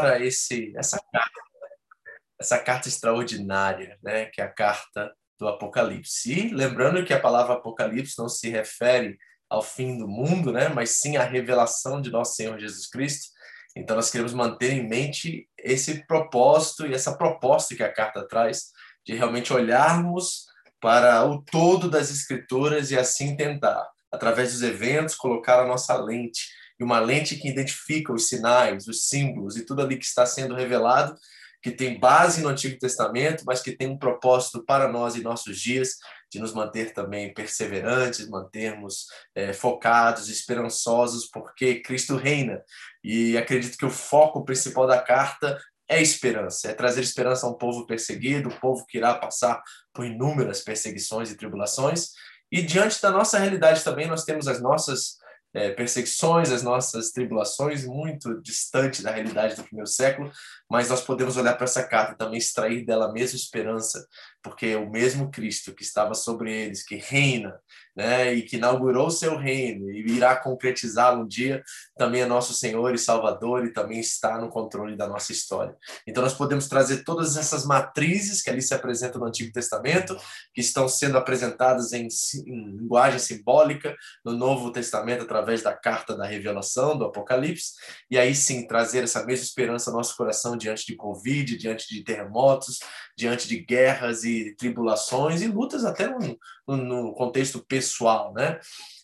para esse essa carta, essa carta extraordinária, né, que é a carta do Apocalipse. E lembrando que a palavra Apocalipse não se refere ao fim do mundo, né, mas sim à revelação de nosso Senhor Jesus Cristo. Então nós queremos manter em mente esse propósito e essa proposta que a carta traz de realmente olharmos para o todo das escrituras e assim tentar, através dos eventos, colocar a nossa lente e uma lente que identifica os sinais, os símbolos e tudo ali que está sendo revelado que tem base no Antigo Testamento, mas que tem um propósito para nós em nossos dias, de nos manter também perseverantes, mantermos é, focados, esperançosos, porque Cristo reina. E acredito que o foco principal da carta é esperança, é trazer esperança a um povo perseguido, um povo que irá passar por inúmeras perseguições e tribulações. E diante da nossa realidade também, nós temos as nossas é, perseguições, as nossas tribulações, muito distante da realidade do primeiro século, mas nós podemos olhar para essa carta e também extrair dela a mesma esperança, porque o mesmo Cristo que estava sobre eles, que reina, né, e que inaugurou o seu reino e irá concretizá-lo um dia, também é nosso Senhor e Salvador e também está no controle da nossa história. Então nós podemos trazer todas essas matrizes que ali se apresentam no Antigo Testamento, que estão sendo apresentadas em, em linguagem simbólica no Novo Testamento através da carta da revelação, do Apocalipse, e aí sim trazer essa mesma esperança ao nosso coração diante de Covid, diante de terremotos, diante de guerras e tribulações e lutas até no, no contexto pessoal, né?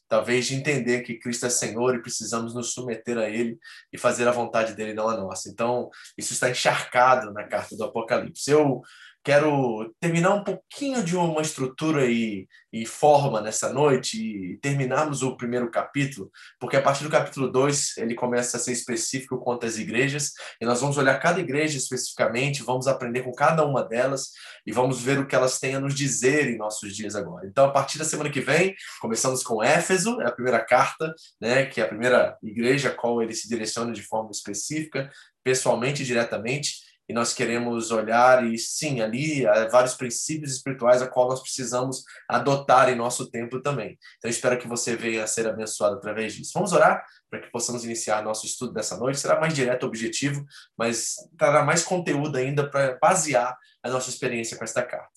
Talvez de entender que Cristo é Senhor e precisamos nos submeter a Ele e fazer a vontade dele, não a nossa. Então, isso está encharcado na carta do Apocalipse. Eu quero terminar um pouquinho de uma estrutura e, e, forma nessa noite e terminarmos o primeiro capítulo, porque a partir do capítulo 2 ele começa a ser específico quanto às igrejas, e nós vamos olhar cada igreja especificamente, vamos aprender com cada uma delas e vamos ver o que elas têm a nos dizer em nossos dias agora. Então, a partir da semana que vem, começamos com Éfeso, é a primeira carta, né, que é a primeira igreja a qual ele se direciona de forma específica, pessoalmente e diretamente e nós queremos olhar e sim ali há vários princípios espirituais a qual nós precisamos adotar em nosso tempo também. Então espero que você venha a ser abençoado através disso. Vamos orar para que possamos iniciar nosso estudo dessa noite. Será mais direto, objetivo, mas trará mais conteúdo ainda para basear a nossa experiência com esta carta.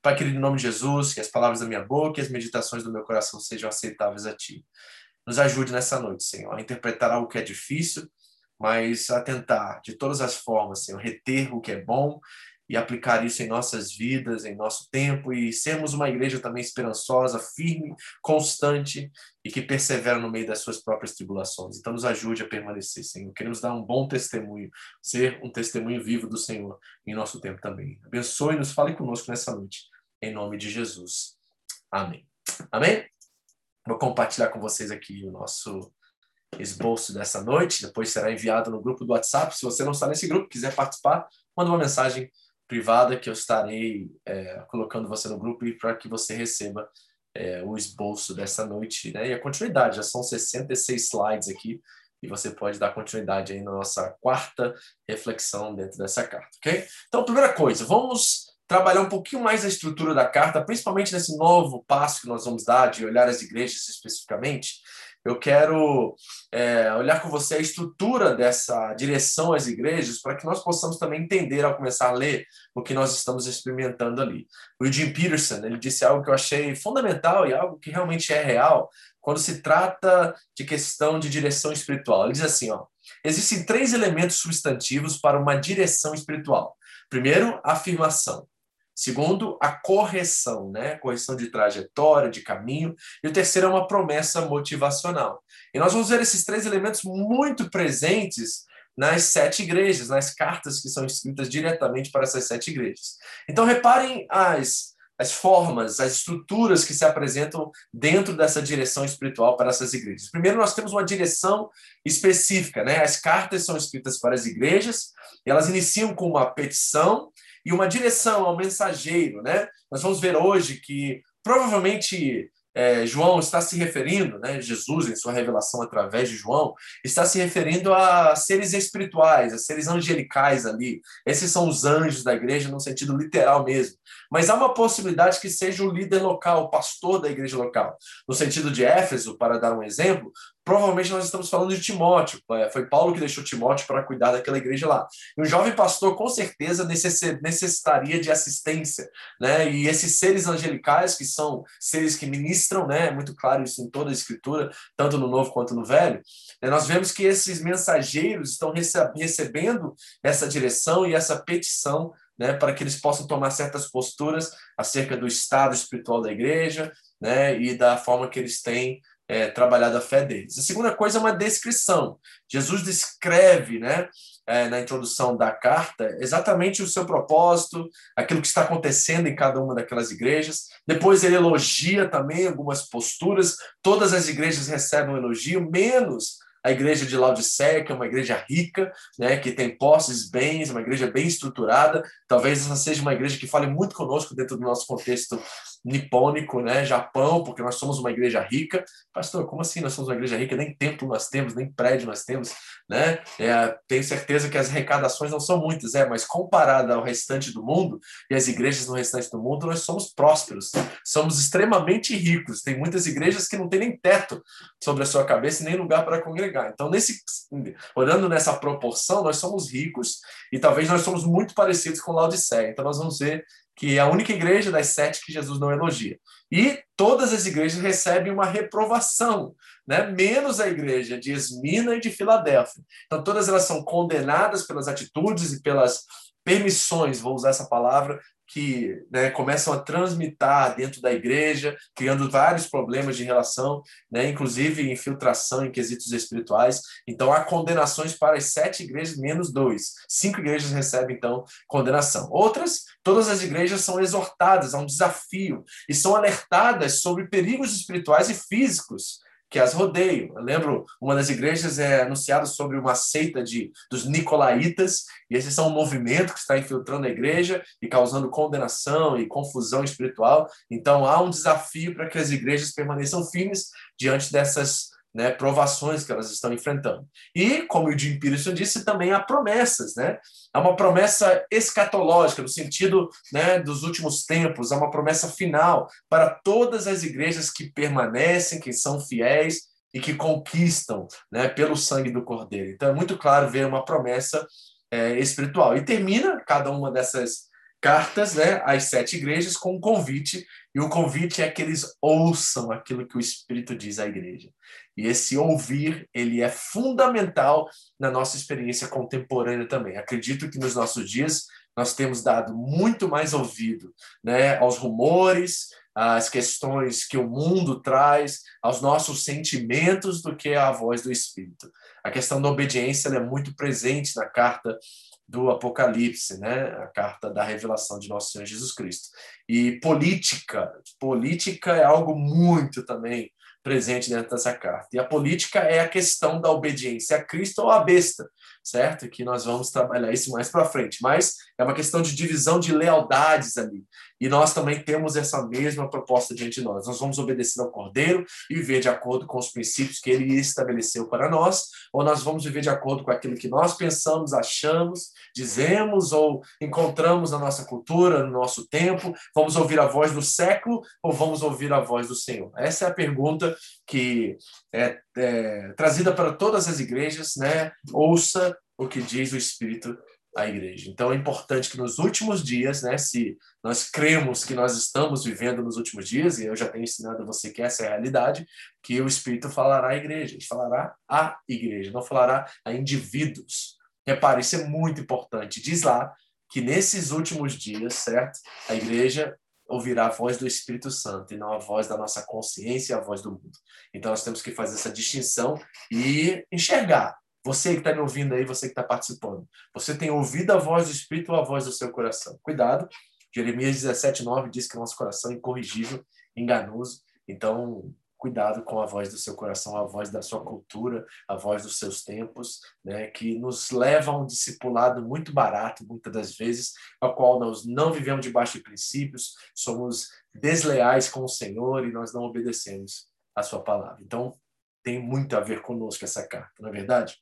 Pai querido, em nome de Jesus, que as palavras da minha boca e as meditações do meu coração sejam aceitáveis a Ti. Nos ajude nessa noite, Senhor, a interpretar algo que é difícil, mas a tentar, de todas as formas, Senhor, reter o que é bom e aplicar isso em nossas vidas, em nosso tempo e sermos uma igreja também esperançosa, firme, constante e que persevera no meio das suas próprias tribulações. Então, nos ajude a permanecer, Senhor. Queremos dar um bom testemunho, ser um testemunho vivo do Senhor em nosso tempo também. Abençoe-nos, fale conosco nessa noite, em nome de Jesus. Amém. Amém? Vou compartilhar com vocês aqui o nosso esboço dessa noite, depois será enviado no grupo do WhatsApp. Se você não está nesse grupo, quiser participar, manda uma mensagem privada que eu estarei é, colocando você no grupo para que você receba é, o esboço dessa noite né? e a continuidade. Já são 66 slides aqui e você pode dar continuidade aí na nossa quarta reflexão dentro dessa carta, ok? Então, primeira coisa, vamos trabalhar um pouquinho mais a estrutura da carta, principalmente nesse novo passo que nós vamos dar de olhar as igrejas especificamente eu quero é, olhar com você a estrutura dessa direção às igrejas para que nós possamos também entender ao começar a ler o que nós estamos experimentando ali. O Eugene Peterson ele disse algo que eu achei fundamental e algo que realmente é real quando se trata de questão de direção espiritual. Ele diz assim, ó, existem três elementos substantivos para uma direção espiritual. Primeiro, afirmação. Segundo, a correção, né? Correção de trajetória, de caminho. E o terceiro é uma promessa motivacional. E nós vamos ver esses três elementos muito presentes nas sete igrejas, nas cartas que são escritas diretamente para essas sete igrejas. Então, reparem as, as formas, as estruturas que se apresentam dentro dessa direção espiritual para essas igrejas. Primeiro, nós temos uma direção específica, né? As cartas são escritas para as igrejas, e elas iniciam com uma petição e uma direção ao mensageiro, né? Nós vamos ver hoje que provavelmente é, João está se referindo, né, Jesus, em sua revelação através de João, está se referindo a seres espirituais, a seres angelicais ali. Esses são os anjos da igreja no sentido literal mesmo. Mas há uma possibilidade que seja o líder local, o pastor da igreja local. No sentido de Éfeso, para dar um exemplo, provavelmente nós estamos falando de Timóteo. É, foi Paulo que deixou Timóteo para cuidar daquela igreja lá. E um jovem pastor, com certeza, necessitaria de assistência. Né? E esses seres angelicais, que são seres que ministram, né? é muito claro isso em toda a Escritura, tanto no Novo quanto no Velho, né? nós vemos que esses mensageiros estão recebendo essa direção e essa petição né, para que eles possam tomar certas posturas acerca do estado espiritual da igreja né, e da forma que eles têm é, trabalhado a fé deles. A segunda coisa é uma descrição. Jesus descreve, né, é, na introdução da carta, exatamente o seu propósito, aquilo que está acontecendo em cada uma daquelas igrejas. Depois ele elogia também algumas posturas. Todas as igrejas recebem um elogio, menos a igreja de Laodiceia, que é uma igreja rica, né, que tem posses, bens, uma igreja bem estruturada. Talvez essa seja uma igreja que fale muito conosco dentro do nosso contexto nipônico, né, Japão, porque nós somos uma igreja rica. Pastor, como assim nós somos uma igreja rica? Nem templo nós temos, nem prédio nós temos, né? É, tenho certeza que as arrecadações não são muitas, é, mas comparada ao restante do mundo e as igrejas no restante do mundo, nós somos prósperos, somos extremamente ricos. Tem muitas igrejas que não têm nem teto sobre a sua cabeça nem lugar para congregar. Então, nesse olhando nessa proporção, nós somos ricos e talvez nós somos muito parecidos com Laodiceia. Então, nós vamos ver que é a única igreja das sete que Jesus não elogia. E todas as igrejas recebem uma reprovação, né? menos a igreja de Esmina e de Filadélfia. Então, todas elas são condenadas pelas atitudes e pelas permissões, vou usar essa palavra, que né, começam a transmitar dentro da igreja, criando vários problemas de relação, né, inclusive infiltração em quesitos espirituais. Então, há condenações para as sete igrejas, menos dois. Cinco igrejas recebem, então, condenação. Outras, todas as igrejas são exortadas a um desafio e são alertadas sobre perigos espirituais e físicos que as rodeiam. Eu lembro, uma das igrejas é anunciada sobre uma seita de, dos nicolaítas, e esses são um movimento que está infiltrando a igreja e causando condenação e confusão espiritual. Então, há um desafio para que as igrejas permaneçam firmes diante dessas né, provações que elas estão enfrentando. E, como o Jim Peterson disse, também há promessas, né? Há uma promessa escatológica, no sentido né, dos últimos tempos, há uma promessa final para todas as igrejas que permanecem, que são fiéis e que conquistam né, pelo sangue do Cordeiro. Então, é muito claro ver uma promessa é, espiritual. E termina cada uma dessas cartas né, às sete igrejas com um convite, e o convite é que eles ouçam aquilo que o Espírito diz à igreja. E esse ouvir, ele é fundamental na nossa experiência contemporânea também. Acredito que nos nossos dias nós temos dado muito mais ouvido né, aos rumores, às questões que o mundo traz, aos nossos sentimentos, do que à voz do Espírito. A questão da obediência é muito presente na carta do Apocalipse, né? A carta da revelação de nosso Senhor Jesus Cristo. E política, política é algo muito também presente dentro dessa carta. E a política é a questão da obediência a Cristo ou à besta, certo? Que nós vamos trabalhar isso mais para frente. Mas é uma questão de divisão de lealdades ali. E nós também temos essa mesma proposta diante de nós. Nós vamos obedecer ao Cordeiro e viver de acordo com os princípios que ele estabeleceu para nós, ou nós vamos viver de acordo com aquilo que nós pensamos, achamos, dizemos ou encontramos na nossa cultura, no nosso tempo. Vamos ouvir a voz do século ou vamos ouvir a voz do Senhor? Essa é a pergunta que é, é trazida para todas as igrejas, né? Ouça o que diz o Espírito a igreja. Então é importante que nos últimos dias, né, se nós cremos que nós estamos vivendo nos últimos dias, e eu já tenho ensinado a você que essa é a realidade, que o Espírito falará à igreja, falará à igreja, não falará a indivíduos. Repare, isso é muito importante. Diz lá que nesses últimos dias, certo? A igreja ouvirá a voz do Espírito Santo e não a voz da nossa consciência e a voz do mundo. Então nós temos que fazer essa distinção e enxergar você que está me ouvindo aí, você que está participando. Você tem ouvido a voz do Espírito ou a voz do seu coração? Cuidado. Jeremias 17, 9 diz que o nosso coração é incorrigível, enganoso. Então, cuidado com a voz do seu coração, a voz da sua cultura, a voz dos seus tempos, né, que nos leva a um discipulado muito barato, muitas das vezes, ao qual nós não vivemos debaixo de princípios, somos desleais com o Senhor e nós não obedecemos a sua palavra. Então, tem muito a ver conosco essa carta, não é verdade?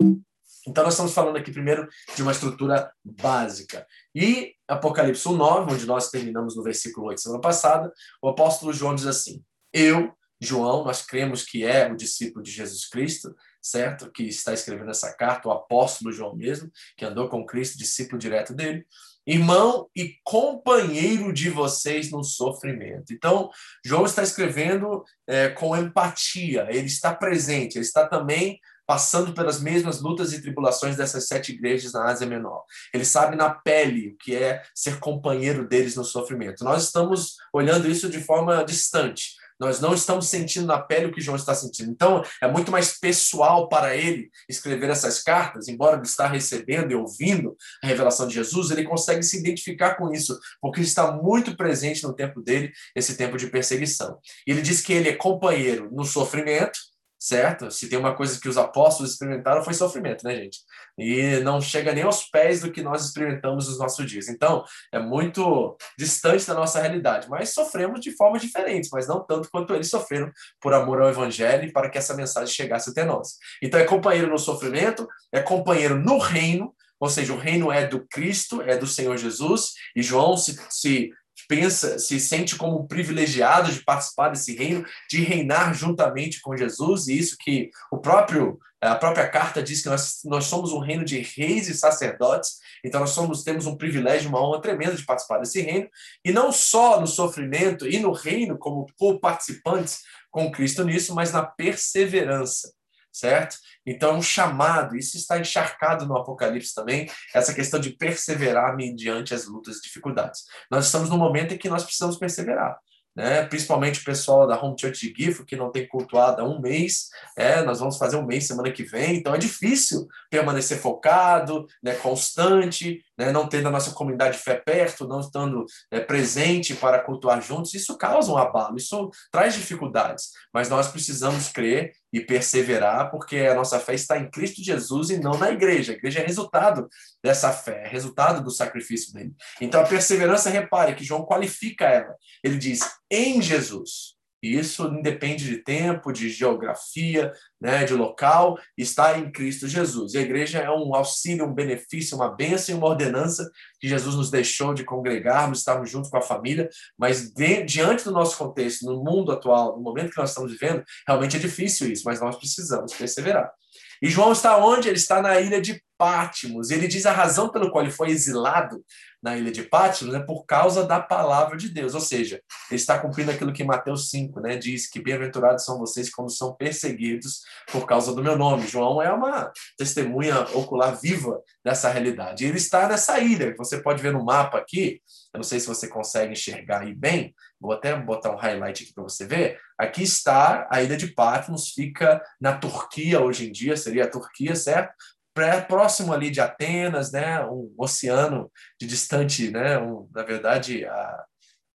Então, nós estamos falando aqui primeiro de uma estrutura básica. E Apocalipse 9, onde nós terminamos no versículo 8 semana passada, o apóstolo João diz assim: Eu João, nós cremos que é o discípulo de Jesus Cristo, certo? Que está escrevendo essa carta, o apóstolo João mesmo, que andou com Cristo, discípulo direto dele. Irmão e companheiro de vocês no sofrimento. Então, João está escrevendo é, com empatia, ele está presente, ele está também passando pelas mesmas lutas e tribulações dessas sete igrejas na Ásia Menor. Ele sabe na pele o que é ser companheiro deles no sofrimento. Nós estamos olhando isso de forma distante. Nós não estamos sentindo na pele o que João está sentindo. Então, é muito mais pessoal para ele escrever essas cartas, embora ele está recebendo e ouvindo a revelação de Jesus, ele consegue se identificar com isso, porque está muito presente no tempo dele, esse tempo de perseguição. Ele diz que ele é companheiro no sofrimento, certo? Se tem uma coisa que os apóstolos experimentaram foi sofrimento, né, gente? E não chega nem aos pés do que nós experimentamos nos nossos dias. Então, é muito distante da nossa realidade, mas sofremos de formas diferentes, mas não tanto quanto eles sofreram por amor ao evangelho e para que essa mensagem chegasse até nós. Então, é companheiro no sofrimento, é companheiro no reino, ou seja, o reino é do Cristo, é do Senhor Jesus, e João se, se pensa, se sente como privilegiado de participar desse reino, de reinar juntamente com Jesus, e isso que o próprio a própria carta diz que nós, nós somos um reino de reis e sacerdotes, então nós somos temos um privilégio, uma honra tremenda de participar desse reino, e não só no sofrimento e no reino como co-participantes com Cristo nisso, mas na perseverança certo? Então, um chamado, isso está encharcado no Apocalipse também, essa questão de perseverar mediante as lutas e dificuldades. Nós estamos num momento em que nós precisamos perseverar né? principalmente o pessoal da Home Church de Gifo, que não tem cultuado há um mês, é, nós vamos fazer um mês semana que vem, então é difícil permanecer focado, né, constante, né, não tendo a nossa comunidade de fé perto, não estando é, presente para cultuar juntos, isso causa um abalo, isso traz dificuldades, mas nós precisamos crer e perseverar, porque a nossa fé está em Cristo Jesus e não na igreja. A igreja é resultado dessa fé, é resultado do sacrifício dele. Então a perseverança, repare que João qualifica ela. Ele diz: em Jesus. E isso independe de tempo, de geografia, né, de local, está em Cristo Jesus. E a igreja é um auxílio, um benefício, uma bênção e uma ordenança que Jesus nos deixou de congregarmos, estarmos juntos com a família, mas de, diante do nosso contexto, no mundo atual, no momento que nós estamos vivendo, realmente é difícil isso, mas nós precisamos perseverar. E João está onde? Ele está na ilha de Pátimos. Ele diz a razão pelo qual ele foi exilado na ilha de Pátimos é por causa da palavra de Deus. Ou seja, ele está cumprindo aquilo que Mateus 5 né, diz, que bem-aventurados são vocês quando são perseguidos por causa do meu nome. João é uma testemunha ocular viva dessa realidade. Ele está nessa ilha, você pode ver no mapa aqui, eu não sei se você consegue enxergar aí bem, vou até botar um highlight aqui para você ver. Aqui está a ilha de Patmos, fica na Turquia hoje em dia, seria a Turquia, certo? próximo ali de Atenas, né, um oceano de distante, né, um, na verdade, a,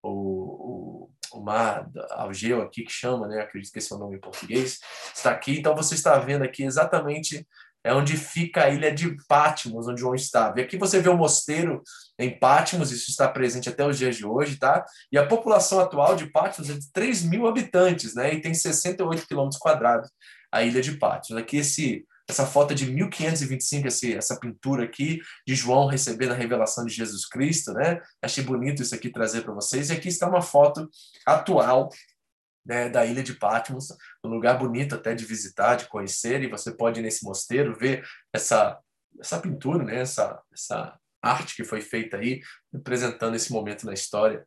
o, o, o mar Algeu aqui que chama, né, acredito que esse é o nome em português, está aqui, então você está vendo aqui exatamente é onde fica a ilha de Patmos, onde João estava. E aqui você vê o mosteiro em Patmos, isso está presente até os dias de hoje, tá? E a população atual de Patmos é de 3 mil habitantes, né? E tem 68 quilômetros quadrados a ilha de Patmos. Aqui esse essa foto é de 1525, esse, essa pintura aqui de João recebendo a revelação de Jesus Cristo, né? Achei bonito isso aqui trazer para vocês. E aqui está uma foto atual né, da ilha de Patmos, um lugar bonito até de visitar, de conhecer, e você pode ir nesse mosteiro ver essa, essa pintura, né, essa, essa arte que foi feita aí, representando esse momento na história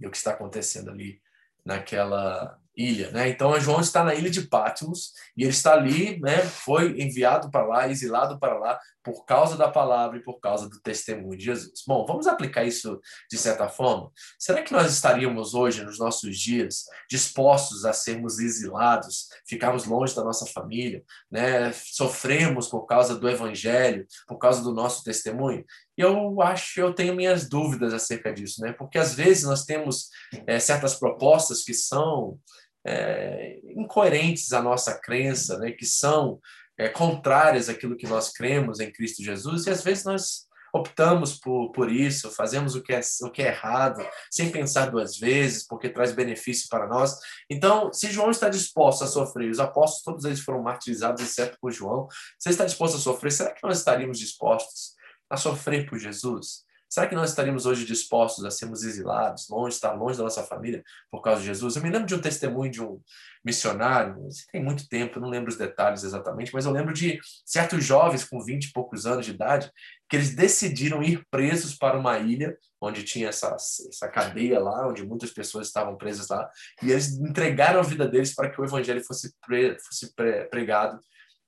e o que está acontecendo ali naquela ilha, né? Então João está na ilha de Patmos e ele está ali, né? Foi enviado para lá, exilado para lá por causa da palavra e por causa do testemunho de Jesus. Bom, vamos aplicar isso de certa forma. Será que nós estaríamos hoje, nos nossos dias, dispostos a sermos exilados, ficarmos longe da nossa família, né? Sofremos por causa do evangelho, por causa do nosso testemunho? eu acho, eu tenho minhas dúvidas acerca disso, né? Porque às vezes nós temos é, certas propostas que são é, incoerentes à nossa crença, né? Que são é, contrárias àquilo que nós cremos em Cristo Jesus e às vezes nós optamos por, por isso, fazemos o que, é, o que é errado, sem pensar duas vezes, porque traz benefício para nós. Então, se João está disposto a sofrer, os apóstolos todos eles foram martirizados, exceto por João, se está disposto a sofrer, será que nós estaríamos dispostos a sofrer por Jesus? Será que nós estaríamos hoje dispostos a sermos exilados, longe, estar longe da nossa família por causa de Jesus? Eu me lembro de um testemunho de um missionário, tem muito tempo, não lembro os detalhes exatamente, mas eu lembro de certos jovens com 20 e poucos anos de idade que eles decidiram ir presos para uma ilha onde tinha essa, essa cadeia lá, onde muitas pessoas estavam presas lá, e eles entregaram a vida deles para que o evangelho fosse, pre, fosse pre, pregado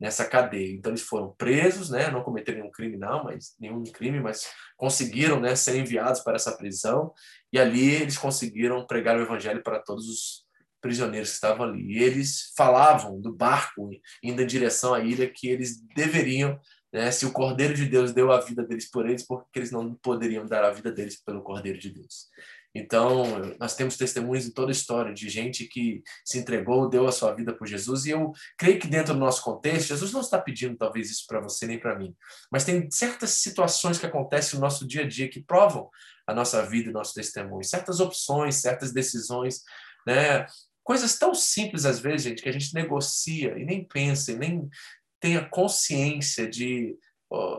nessa cadeia. Então eles foram presos, né, não cometeram nenhum crime não, mas nenhum crime, mas conseguiram, né, ser enviados para essa prisão e ali eles conseguiram pregar o evangelho para todos os prisioneiros que estavam ali. E eles falavam do barco indo em direção à ilha que eles deveriam, né, se o Cordeiro de Deus deu a vida deles por eles, porque eles não poderiam dar a vida deles pelo Cordeiro de Deus. Então, nós temos testemunhos em toda a história de gente que se entregou, deu a sua vida por Jesus, e eu creio que dentro do nosso contexto, Jesus não está pedindo talvez isso para você nem para mim, mas tem certas situações que acontecem no nosso dia a dia que provam a nossa vida e nosso testemunho, certas opções, certas decisões, né? Coisas tão simples às vezes, gente, que a gente negocia e nem pensa, e nem tem a consciência de,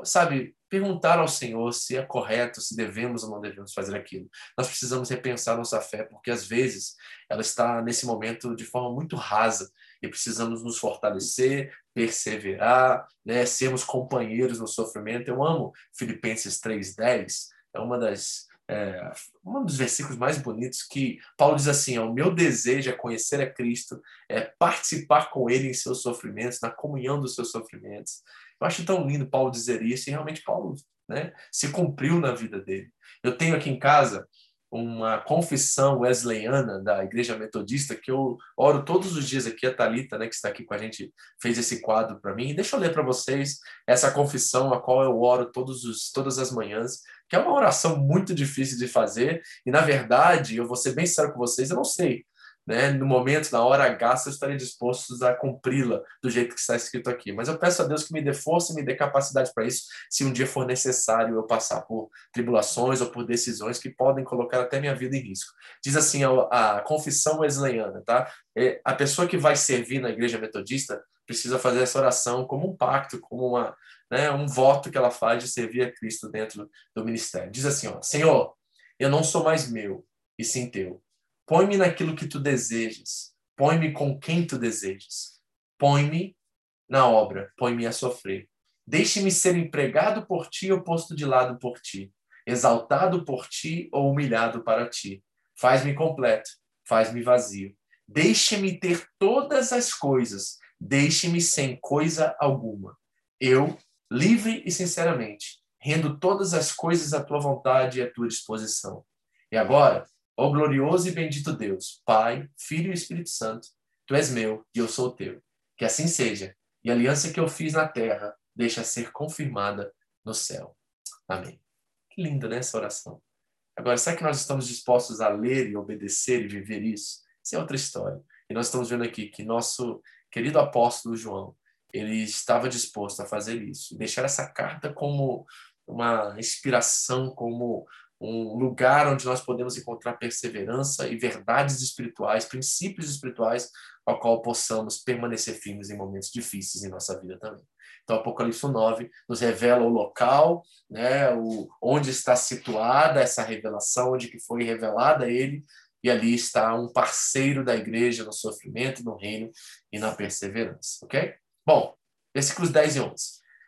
sabe, perguntar ao Senhor se é correto, se devemos ou não devemos fazer aquilo. Nós precisamos repensar nossa fé, porque às vezes ela está nesse momento de forma muito rasa e precisamos nos fortalecer, perseverar, né, sermos companheiros no sofrimento. Eu amo Filipenses 3:10, é uma das é, um dos versículos mais bonitos que Paulo diz assim: o meu desejo é conhecer a Cristo, é participar com Ele em seus sofrimentos, na comunhão dos seus sofrimentos. Eu acho tão lindo Paulo dizer isso e realmente Paulo né, se cumpriu na vida dele. Eu tenho aqui em casa uma confissão wesleyana da Igreja Metodista que eu oro todos os dias aqui. A Talita, né, que está aqui com a gente, fez esse quadro para mim. Deixa eu ler para vocês essa confissão a qual eu oro todos os, todas as manhãs, que é uma oração muito difícil de fazer e na verdade, eu vou ser bem sério com vocês, eu não sei né, no momento, na hora H, eu estarei disposto a cumpri-la do jeito que está escrito aqui. Mas eu peço a Deus que me dê força e me dê capacidade para isso, se um dia for necessário eu passar por tribulações ou por decisões que podem colocar até minha vida em risco. Diz assim a, a confissão wesleyana, tá? É, a pessoa que vai servir na igreja metodista precisa fazer essa oração como um pacto, como uma, né, um voto que ela faz de servir a Cristo dentro do ministério. Diz assim, ó, Senhor, eu não sou mais meu, e sim teu Põe-me naquilo que tu desejas. Põe-me com quem tu desejas. Põe-me na obra. Põe-me a sofrer. Deixe-me ser empregado por ti ou posto de lado por ti. Exaltado por ti ou humilhado para ti. Faz-me completo. Faz-me vazio. Deixe-me ter todas as coisas. Deixe-me sem coisa alguma. Eu, livre e sinceramente, rendo todas as coisas à tua vontade e à tua disposição. E agora, Ó glorioso e bendito Deus, Pai, Filho e Espírito Santo, tu és meu e eu sou teu. Que assim seja. E a aliança que eu fiz na terra deixa ser confirmada no céu. Amém. Que linda, né, essa oração. Agora, será que nós estamos dispostos a ler e obedecer e viver isso? Isso é outra história. E nós estamos vendo aqui que nosso querido apóstolo João, ele estava disposto a fazer isso, deixar essa carta como uma inspiração, como um lugar onde nós podemos encontrar perseverança e verdades espirituais, princípios espirituais, ao qual possamos permanecer firmes em momentos difíceis em nossa vida também. Então, Apocalipse 9 nos revela o local, né, o, onde está situada essa revelação, onde que foi revelada a ele, e ali está um parceiro da igreja no sofrimento, no reino e na perseverança, ok? Bom, versículos 10 e 11.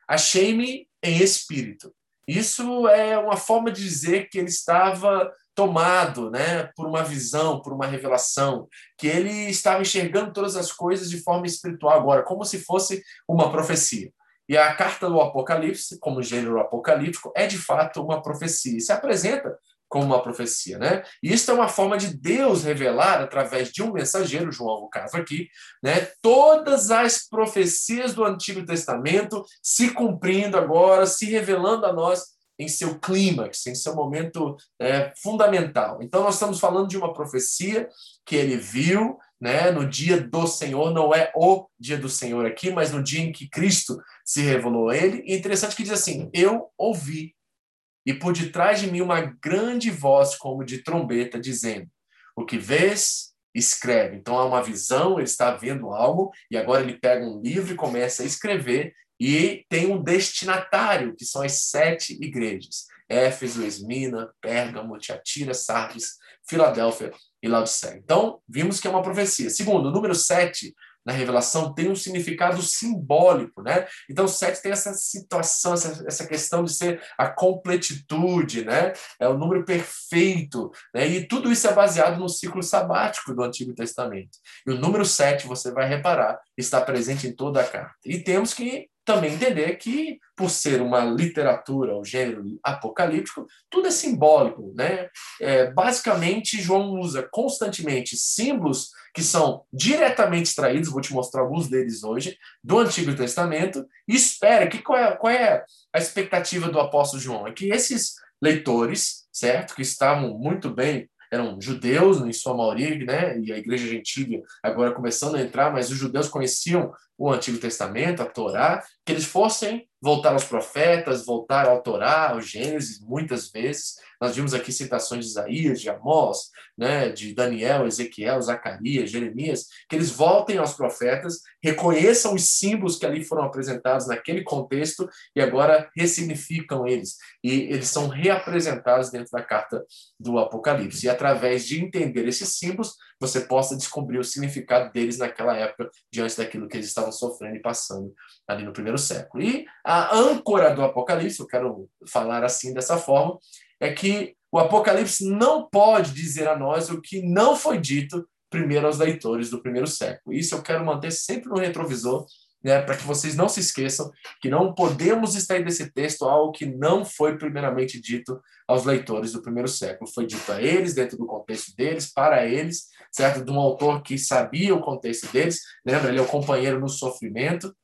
Achei-me em espírito, isso é uma forma de dizer que ele estava tomado né, por uma visão, por uma revelação, que ele estava enxergando todas as coisas de forma espiritual agora, como se fosse uma profecia. E a carta do Apocalipse, como gênero apocalíptico, é de fato uma profecia. E se apresenta como uma profecia, né? E isso é uma forma de Deus revelar através de um mensageiro, João no caso aqui, né? Todas as profecias do Antigo Testamento se cumprindo agora, se revelando a nós em seu clímax, em seu momento é, fundamental. Então nós estamos falando de uma profecia que ele viu, né? No dia do Senhor, não é o dia do Senhor aqui, mas no dia em que Cristo se revelou a ele. E interessante que diz assim: eu ouvi e por detrás de mim uma grande voz como de trombeta dizendo: O que vês, escreve. Então há uma visão, ele está vendo algo e agora ele pega um livro e começa a escrever e tem um destinatário, que são as sete igrejas. Éfeso, Esmina, Pérgamo, Tiatira, Sardes, Filadélfia e Laodiceia. Então, vimos que é uma profecia. Segundo, número 7 na revelação tem um significado simbólico, né? Então, 7 tem essa situação, essa, essa questão de ser a completitude, né? É o número perfeito, né? E tudo isso é baseado no ciclo sabático do Antigo Testamento. E o número 7, você vai reparar, está presente em toda a carta. E temos que também entender que, por ser uma literatura, o gênero apocalíptico, tudo é simbólico. Né? É, basicamente, João usa constantemente símbolos que são diretamente extraídos, vou te mostrar alguns deles hoje, do Antigo Testamento, e espera que qual é, qual é a expectativa do apóstolo João? É que esses leitores, certo, que estavam muito bem eram judeus em sua maioria, né? E a igreja gentília agora começando a entrar, mas os judeus conheciam o Antigo Testamento, a Torá, que eles fossem voltar aos profetas, voltar ao Torá, ao Gênesis, muitas vezes. Nós vimos aqui citações de Isaías, de Amós, né, de Daniel, Ezequiel, Zacarias, Jeremias, que eles voltem aos profetas, reconheçam os símbolos que ali foram apresentados naquele contexto e agora ressignificam eles. E eles são reapresentados dentro da carta do Apocalipse. E através de entender esses símbolos, você possa descobrir o significado deles naquela época, diante daquilo que eles estavam sofrendo e passando ali no primeiro século. E a âncora do Apocalipse, eu quero falar assim dessa forma, é que o Apocalipse não pode dizer a nós o que não foi dito primeiro aos leitores do primeiro século. Isso eu quero manter sempre no retrovisor, né, para que vocês não se esqueçam que não podemos extrair desse texto algo que não foi primeiramente dito aos leitores do primeiro século. Foi dito a eles, dentro do contexto deles, para eles, certo? De um autor que sabia o contexto deles. Lembra, ele é o companheiro no sofrimento,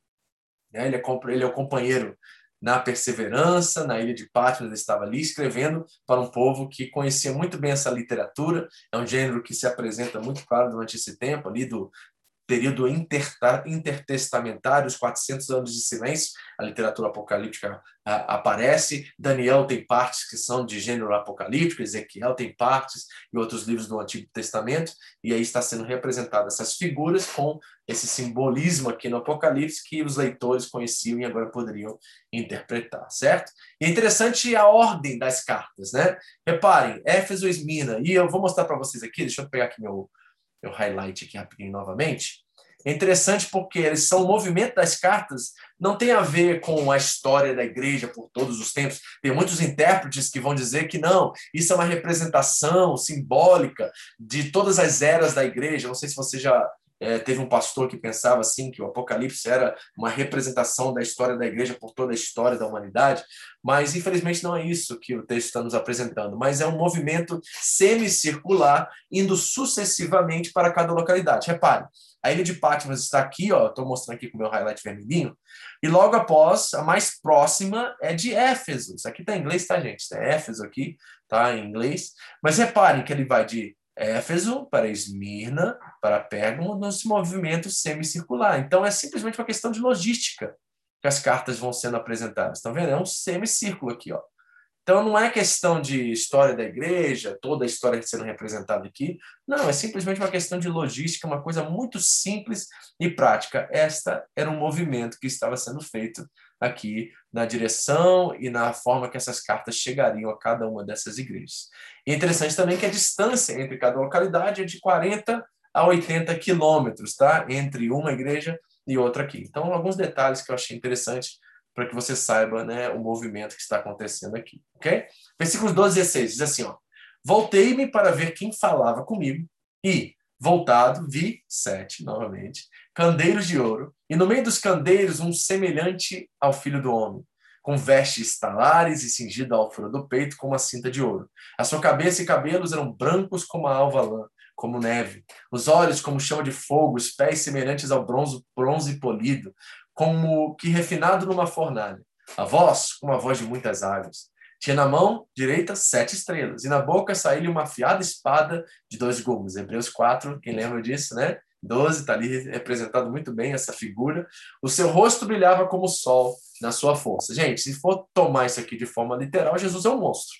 né? ele, é, ele é o companheiro na perseverança, na ilha de Patmos, ele estava ali escrevendo para um povo que conhecia muito bem essa literatura, é um gênero que se apresenta muito claro durante esse tempo, ali do período intertestamentário, os 400 anos de silêncio, a literatura apocalíptica a, aparece. Daniel tem partes que são de gênero apocalíptico, Ezequiel tem partes e outros livros do Antigo Testamento, e aí está sendo representadas essas figuras com esse simbolismo aqui no Apocalipse que os leitores conheciam e agora poderiam interpretar, certo? E é interessante a ordem das cartas, né? Reparem, Éfeso, Esmina, e eu vou mostrar para vocês aqui, deixa eu pegar aqui meu eu highlight aqui rapidinho novamente. É interessante porque eles são o movimento das cartas, não tem a ver com a história da igreja por todos os tempos. Tem muitos intérpretes que vão dizer que não, isso é uma representação simbólica de todas as eras da igreja. Não sei se você já é, teve um pastor que pensava assim que o Apocalipse era uma representação da história da igreja por toda a história da humanidade, mas infelizmente não é isso que o texto está nos apresentando, mas é um movimento semicircular indo sucessivamente para cada localidade. Repare, a ilha de Patmos está aqui, ó, estou mostrando aqui com o meu highlight vermelhinho, e logo após, a mais próxima é de Éfeso. Isso aqui está em inglês, tá, gente? É Éfeso aqui, tá em inglês. Mas reparem que ele vai de Éfeso para Esmirna, para Pérgamo, nesse movimento semicircular. Então, é simplesmente uma questão de logística que as cartas vão sendo apresentadas. Estão vendo? É um semicírculo aqui. Ó. Então, não é questão de história da igreja, toda a história sendo representada aqui. Não, é simplesmente uma questão de logística, uma coisa muito simples e prática. Esta era um movimento que estava sendo feito aqui na direção e na forma que essas cartas chegariam a cada uma dessas igrejas. E é interessante também que a distância entre cada localidade é de 40 a 80 quilômetros, tá? Entre uma igreja e outra aqui. Então, alguns detalhes que eu achei interessante para que você saiba né, o movimento que está acontecendo aqui, ok? Versículos 12 e 16 diz assim, ó. Voltei-me para ver quem falava comigo e, voltado, vi sete, novamente, candeiros de ouro, e no meio dos candeiros um semelhante ao filho do homem, com vestes talares e cingido à altura do peito com uma cinta de ouro. A sua cabeça e cabelos eram brancos como a alva lã, como neve. Os olhos como chama de fogo, os pés semelhantes ao bronze, bronze polido, como que refinado numa fornalha. A voz como a voz de muitas águas. Tinha na mão direita sete estrelas, e na boca saiu-lhe uma afiada espada de dois gumes. Hebreus 4, quem lembra disso, né? 12, está ali representado muito bem essa figura. O seu rosto brilhava como o sol na sua força. Gente, se for tomar isso aqui de forma literal, Jesus é um monstro.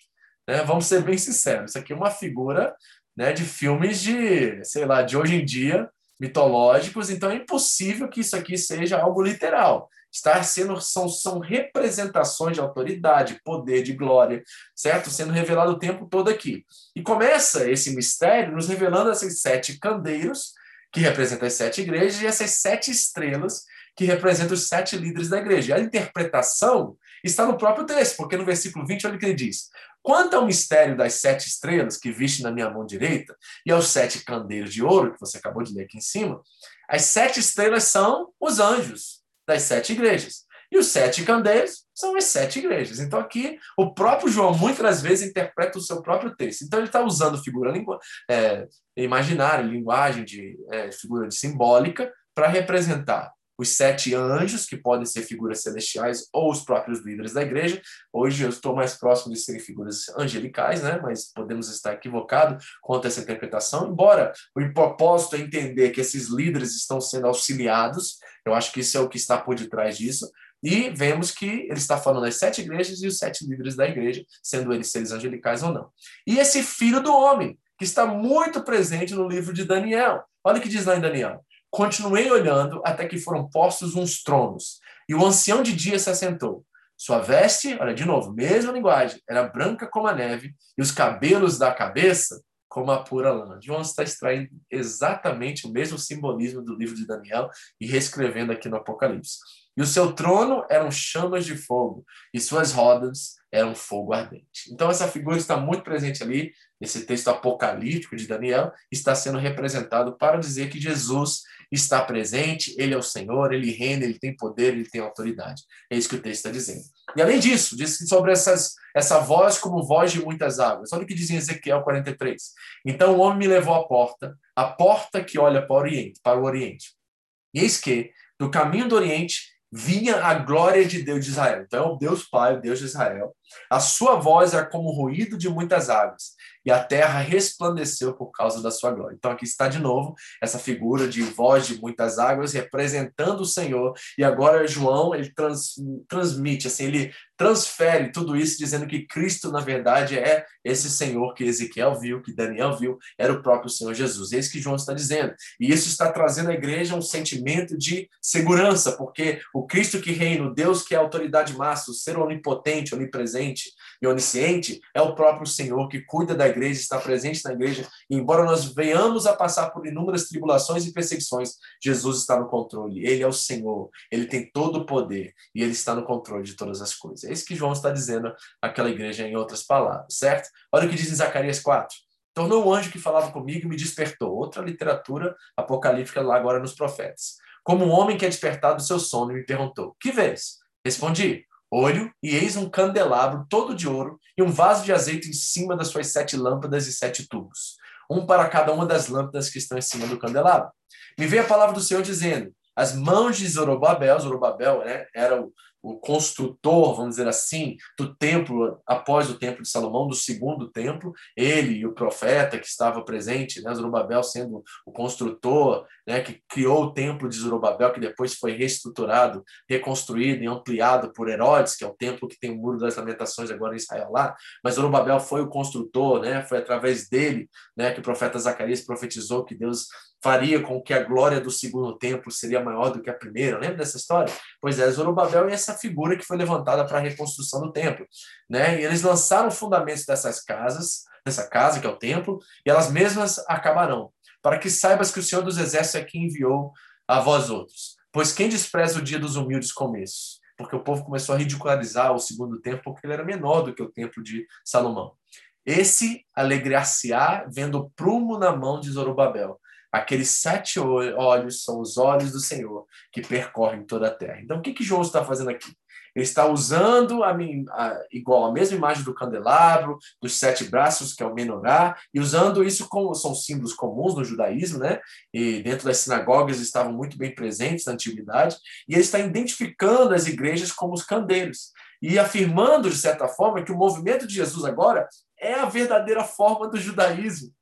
Né? Vamos ser bem sinceros. Isso aqui é uma figura né, de filmes de, sei lá, de hoje em dia, mitológicos, então é impossível que isso aqui seja algo literal. Está sendo são, são representações de autoridade, poder, de glória, certo? Sendo revelado o tempo todo aqui. E começa esse mistério nos revelando esses sete candeiros que representam as sete igrejas e essas sete estrelas que representam os sete líderes da igreja. A interpretação está no próprio texto, porque no versículo 20 olha o que ele diz: Quanto ao mistério das sete estrelas que viste na minha mão direita e aos sete candeiros de ouro, que você acabou de ler aqui em cima, as sete estrelas são os anjos das sete igrejas. E os sete candeiros são as sete igrejas. Então, aqui, o próprio João, muitas vezes, interpreta o seu próprio texto. Então, ele está usando figura é, imaginária, linguagem de é, figura de simbólica, para representar os sete anjos, que podem ser figuras celestiais ou os próprios líderes da igreja. Hoje eu estou mais próximo de serem figuras angelicais, né? mas podemos estar equivocados quanto a essa interpretação, embora o propósito é entender que esses líderes estão sendo auxiliados, eu acho que isso é o que está por detrás disso, e vemos que ele está falando das sete igrejas e os sete líderes da igreja, sendo eles seres angelicais ou não. E esse filho do homem, que está muito presente no livro de Daniel. Olha o que diz lá em Daniel. Continuei olhando até que foram postos uns tronos, e o ancião de dia se assentou. Sua veste, olha de novo, mesma linguagem, era branca como a neve, e os cabelos da cabeça como a pura lã. João está extraindo exatamente o mesmo simbolismo do livro de Daniel e reescrevendo aqui no Apocalipse. E o seu trono eram chamas de fogo, e suas rodas eram fogo ardente. Então, essa figura está muito presente ali, nesse texto apocalíptico de Daniel, está sendo representado para dizer que Jesus está presente, ele é o Senhor, ele reina, ele tem poder, ele tem autoridade. É isso que o texto está dizendo. E além disso, diz sobre essas, essa voz como voz de muitas águas. Olha o que diz em Ezequiel 43. Então o homem me levou à porta, a porta que olha para o Oriente. Para o Oriente. E eis que, do caminho do Oriente, vinha a glória de Deus de Israel. Então, é Deus Pai, Deus de Israel. A sua voz era como o ruído de muitas águas, e a terra resplandeceu por causa da sua glória. Então, aqui está de novo essa figura de voz de muitas águas representando o Senhor. E agora, João, ele trans, transmite, assim, ele transfere tudo isso, dizendo que Cristo, na verdade, é esse Senhor que Ezequiel viu, que Daniel viu, era o próprio Senhor Jesus. É isso que João está dizendo. E isso está trazendo à igreja um sentimento de segurança, porque o Cristo que reina, o Deus que é a autoridade máxima, o ser onipotente, onipresente e onisciente, é o próprio Senhor que cuida da igreja, está presente na igreja. E embora nós venhamos a passar por inúmeras tribulações e perseguições, Jesus está no controle. Ele é o Senhor, ele tem todo o poder e ele está no controle de todas as coisas. É isso que João está dizendo àquela igreja em outras palavras, certo? Olha o que diz em Zacarias 4. Tornou o anjo que falava comigo e me despertou. Outra literatura apocalíptica lá agora nos profetas. Como um homem que é despertado do seu sono, me perguntou: Que vês? Respondi: Olho, e eis um candelabro todo de ouro e um vaso de azeite em cima das suas sete lâmpadas e sete tubos, um para cada uma das lâmpadas que estão em cima do candelabro. Me veio a palavra do Senhor dizendo: As mãos de Zorobabel, Zorobabel né, era o, o construtor, vamos dizer assim, do templo, após o templo de Salomão, do segundo templo, ele e o profeta que estava presente, né, Zorobabel sendo o construtor, né, que criou o templo de Zorobabel, que depois foi reestruturado, reconstruído e ampliado por Herodes, que é o templo que tem o Muro das Lamentações agora em Israel lá, mas Zorobabel foi o construtor, né, foi através dele né, que o profeta Zacarias profetizou que Deus faria com que a glória do segundo templo seria maior do que a primeira. Lembra dessa história? Pois é, Zorobabel é essa figura que foi levantada para a reconstrução do templo. Né? E eles lançaram fundamentos dessas casas, dessa casa que é o templo, e elas mesmas acabarão. Para que saibas que o Senhor dos Exércitos é quem enviou a vós outros. Pois quem despreza o dia dos humildes começos? Porque o povo começou a ridicularizar o segundo templo porque ele era menor do que o templo de Salomão. Esse alegrar-se-á vendo o prumo na mão de Zorobabel Aqueles sete olhos são os olhos do Senhor que percorrem toda a terra. Então, o que, que João está fazendo aqui? Ele está usando a, a, igual a mesma imagem do candelabro, dos sete braços, que é o menorá, e usando isso como são símbolos comuns no judaísmo, né? E dentro das sinagogas estavam muito bem presentes na antiguidade, e ele está identificando as igrejas como os candeiros e afirmando de certa forma que o movimento de Jesus agora é a verdadeira forma do judaísmo.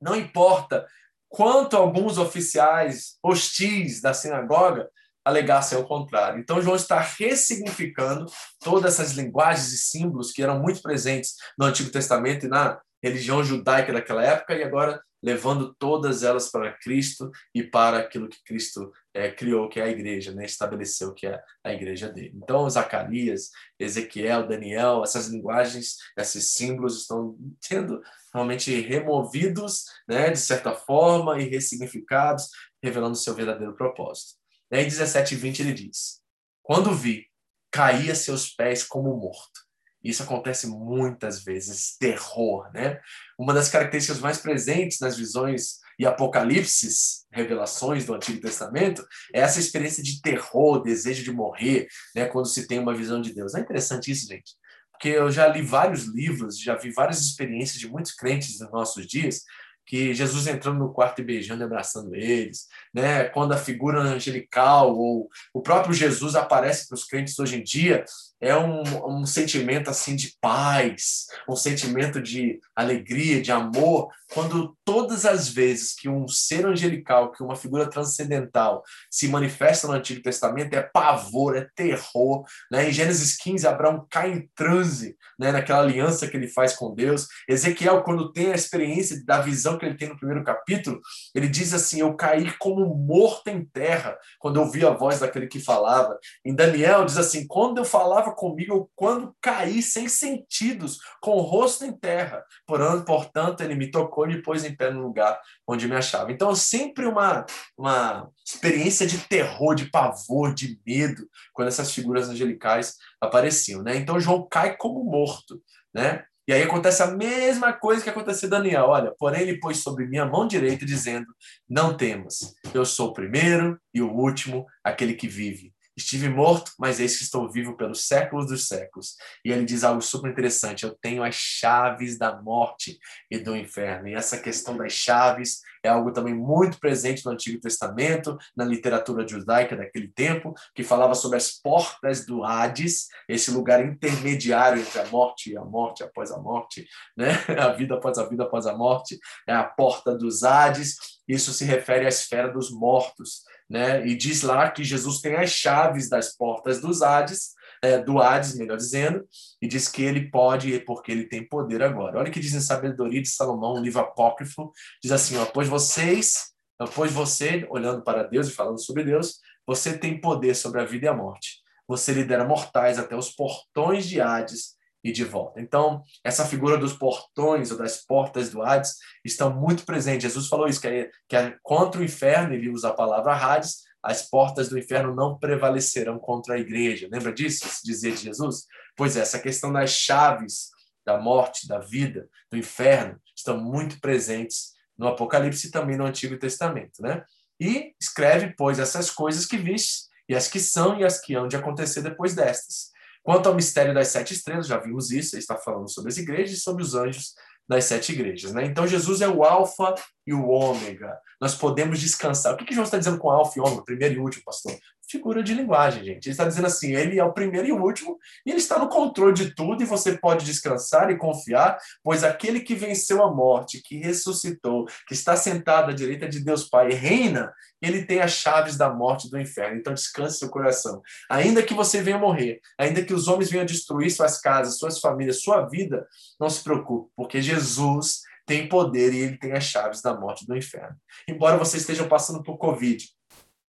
Não importa quanto alguns oficiais hostis da sinagoga alegassem o contrário. Então, João está ressignificando todas essas linguagens e símbolos que eram muito presentes no Antigo Testamento e na religião judaica daquela época, e agora levando todas elas para Cristo e para aquilo que Cristo é, criou, que é a igreja, né? estabeleceu que é a igreja dele. Então, Zacarias, Ezequiel, Daniel, essas linguagens, esses símbolos estão sendo realmente removidos, né, de certa forma, e ressignificados, revelando o seu verdadeiro propósito. E aí, 17 e 20, ele diz: Quando vi, caí a seus pés como morto. Isso acontece muitas vezes, terror, né? Uma das características mais presentes nas visões e apocalipses, revelações do Antigo Testamento, é essa experiência de terror, desejo de morrer, né? Quando se tem uma visão de Deus. É interessante isso, gente, porque eu já li vários livros, já vi várias experiências de muitos crentes nos nossos dias que Jesus entrando no quarto e beijando e abraçando eles, né? Quando a figura angelical ou o próprio Jesus aparece para os crentes hoje em dia, é um, um sentimento assim de paz, um sentimento de alegria, de amor, quando todas as vezes que um ser angelical, que uma figura transcendental se manifesta no Antigo Testamento, é pavor, é terror. Né? Em Gênesis 15, Abraão cai em transe né? naquela aliança que ele faz com Deus. Ezequiel, quando tem a experiência da visão que ele tem no primeiro capítulo, ele diz assim: Eu caí como morto em terra quando eu ouvi a voz daquele que falava. Em Daniel, diz assim: Quando eu falava comigo, quando caí sem sentidos, com o rosto em terra. Portanto, ele me tocou e me pôs em pé no lugar onde me achava. Então, sempre uma, uma experiência de terror, de pavor, de medo, quando essas figuras angelicais apareciam. Né? Então, João cai como morto. Né? E aí acontece a mesma coisa que aconteceu Daniel. Olha, porém ele pôs sobre minha mão direita, dizendo: Não temas, eu sou o primeiro e o último, aquele que vive. Estive morto, mas eis que estou vivo pelos séculos dos séculos. E ele diz algo super interessante: eu tenho as chaves da morte e do inferno. E essa questão das chaves é algo também muito presente no Antigo Testamento, na literatura judaica daquele tempo, que falava sobre as portas do Hades, esse lugar intermediário entre a morte e a morte após a morte, né? A vida após a vida após a morte, é a porta dos Hades. Isso se refere à esfera dos mortos né? E diz lá que Jesus tem as chaves das portas dos Hades, é, do Hades, melhor dizendo, e diz que ele pode porque ele tem poder agora. Olha o que diz em Sabedoria de Salomão, um livro apócrifo, diz assim, ó, pois vocês, pois você, olhando para Deus e falando sobre Deus, você tem poder sobre a vida e a morte. Você lidera mortais até os portões de Hades e de volta. Então, essa figura dos portões ou das portas do Hades estão muito presentes. Jesus falou isso, que é, que é contra o inferno, ele usa a palavra Hades, as portas do inferno não prevalecerão contra a igreja. Lembra disso? Dizer de Jesus? Pois é, essa questão das chaves da morte, da vida, do inferno, estão muito presentes no Apocalipse e também no Antigo Testamento, né? E escreve, pois, essas coisas que viste, e as que são e as que hão de acontecer depois destas. Quanto ao mistério das sete estrelas, já vimos isso, ele está falando sobre as igrejas e sobre os anjos das sete igrejas. Né? Então, Jesus é o Alfa e o Ômega. Nós podemos descansar. O que, que Jesus está dizendo com Alfa e Ômega, primeiro e último, pastor? Figura de linguagem, gente. Ele está dizendo assim: ele é o primeiro e o último, e ele está no controle de tudo, e você pode descansar e confiar, pois aquele que venceu a morte, que ressuscitou, que está sentado à direita de Deus Pai, reina, ele tem as chaves da morte do inferno. Então, descanse seu coração. Ainda que você venha morrer, ainda que os homens venham destruir suas casas, suas famílias, sua vida, não se preocupe, porque Jesus tem poder e ele tem as chaves da morte do inferno. Embora você esteja passando por Covid,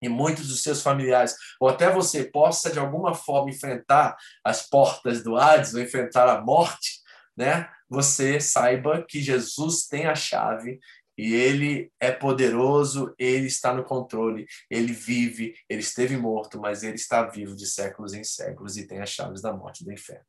e muitos dos seus familiares, ou até você possa de alguma forma enfrentar as portas do Hades ou enfrentar a morte, né? Você saiba que Jesus tem a chave e ele é poderoso, ele está no controle, ele vive, ele esteve morto, mas ele está vivo de séculos em séculos e tem as chaves da morte e do inferno.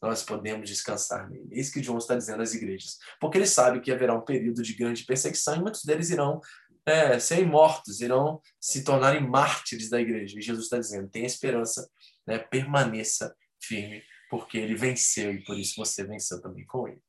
Nós podemos descansar nele. É isso que João está dizendo às igrejas. Porque ele sabe que haverá um período de grande perseguição e muitos deles irão é, serem mortos, irão se tornarem mártires da igreja. E Jesus está dizendo: tem esperança, né? permaneça firme, porque ele venceu e por isso você venceu também com ele.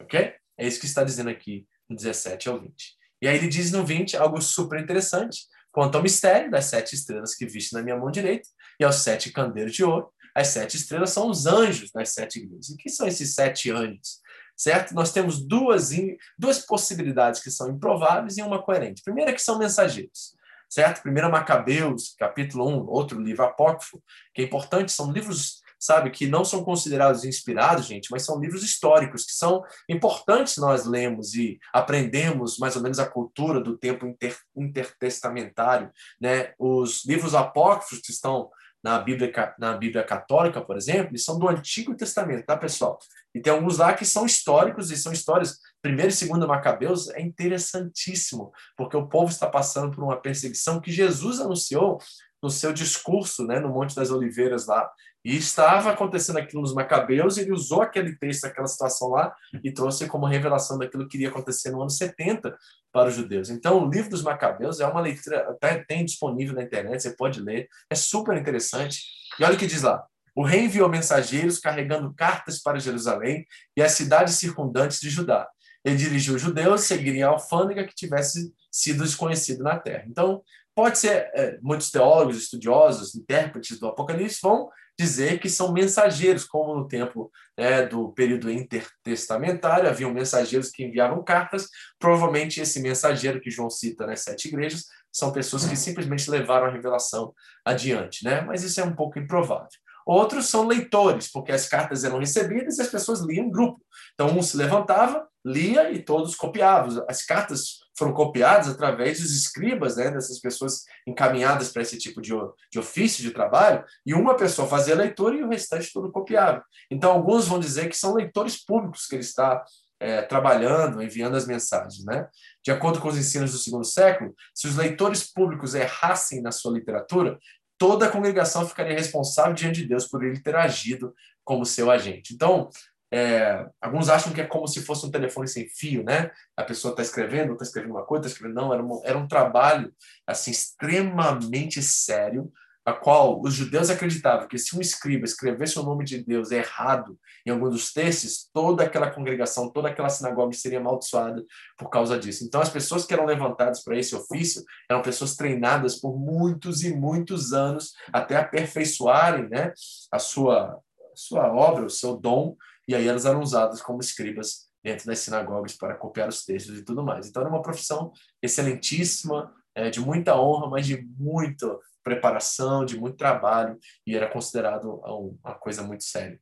Ok? É isso que está dizendo aqui no 17 ao 20. E aí ele diz no 20 algo super interessante. Quanto ao mistério das sete estrelas que viste na minha mão direita e aos sete candeiros de ouro, as sete estrelas são os anjos das sete igrejas. E que são esses sete anjos? Certo? Nós temos duas, duas possibilidades que são improváveis e uma coerente. Primeira que são mensageiros, certo? Primeira Macabeus, capítulo 1, outro livro apócrifo, que é importante, são livros sabe, que não são considerados inspirados, gente, mas são livros históricos que são importantes nós lemos e aprendemos mais ou menos a cultura do tempo inter, intertestamentário, né? Os livros apócrifos que estão na Bíblia, na Bíblia Católica, por exemplo, eles são do Antigo Testamento, tá, pessoal? E tem alguns lá que são históricos e são histórias. Primeiro e segundo Macabeus é interessantíssimo, porque o povo está passando por uma perseguição que Jesus anunciou no seu discurso, né, no Monte das Oliveiras lá. E estava acontecendo aquilo nos Macabeus, e ele usou aquele texto, aquela situação lá, e trouxe como revelação daquilo que iria acontecer no ano 70 para os judeus. Então, o livro dos Macabeus é uma leitura, até tem disponível na internet, você pode ler, é super interessante. E olha o que diz lá: o rei enviou mensageiros carregando cartas para Jerusalém e as cidades circundantes de Judá. Ele dirigiu os judeus seguirem a alfândega que tivesse sido desconhecido na terra. Então, pode ser, é, muitos teólogos, estudiosos, intérpretes do Apocalipse vão dizer que são mensageiros, como no tempo né, do período intertestamentário, haviam mensageiros que enviavam cartas. Provavelmente esse mensageiro que João cita nas sete igrejas são pessoas que simplesmente levaram a revelação adiante, né? Mas isso é um pouco improvável. Outros são leitores, porque as cartas eram recebidas e as pessoas liam em grupo. Então, um se levantava, lia e todos copiavam. As cartas foram copiadas através dos escribas, né, dessas pessoas encaminhadas para esse tipo de, de ofício, de trabalho, e uma pessoa fazia a leitura e o restante tudo copiava. Então, alguns vão dizer que são leitores públicos que ele está é, trabalhando, enviando as mensagens. Né? De acordo com os ensinos do segundo século, se os leitores públicos errassem na sua literatura, toda a congregação ficaria responsável diante de Deus por ele ter agido como seu agente. Então, é, alguns acham que é como se fosse um telefone sem fio, né? A pessoa está escrevendo, está escrevendo uma coisa, está escrevendo. Não, era, um era um trabalho assim extremamente sério, a qual os judeus acreditavam que se um escriba escrevesse o nome de Deus errado em algum dos textos, toda aquela congregação, toda aquela sinagoga seria amaldiçoada por causa disso. Então, as pessoas que eram levantadas para esse ofício eram pessoas treinadas por muitos e muitos anos até aperfeiçoarem né, a sua, a sua obra, o seu dom, e aí elas eram usadas como escribas dentro das sinagogas para copiar os textos e tudo mais. Então, era uma profissão excelentíssima, é, de muita honra, mas de muita preparação, de muito trabalho, e era considerado uma coisa muito séria.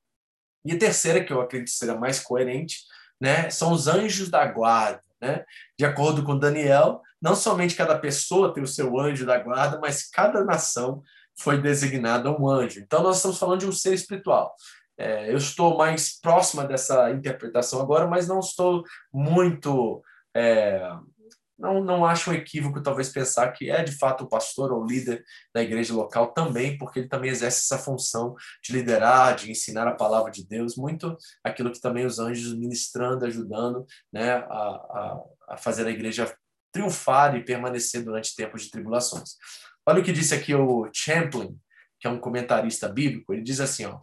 E a terceira, que eu acredito seja mais coerente, né, são os anjos da guarda. Né? De acordo com Daniel, não somente cada pessoa tem o seu anjo da guarda, mas cada nação foi designada um anjo. Então, nós estamos falando de um ser espiritual. É, eu estou mais próxima dessa interpretação agora, mas não estou muito é, não, não acho um equívoco talvez pensar que é de fato o pastor ou líder da igreja local também, porque ele também exerce essa função de liderar, de ensinar a palavra de Deus, muito aquilo que também os anjos ministrando, ajudando né, a, a, a fazer a igreja triunfar e permanecer durante tempos de tribulações. Olha o que disse aqui o Champlin, que é um comentarista bíblico, ele diz assim, ó,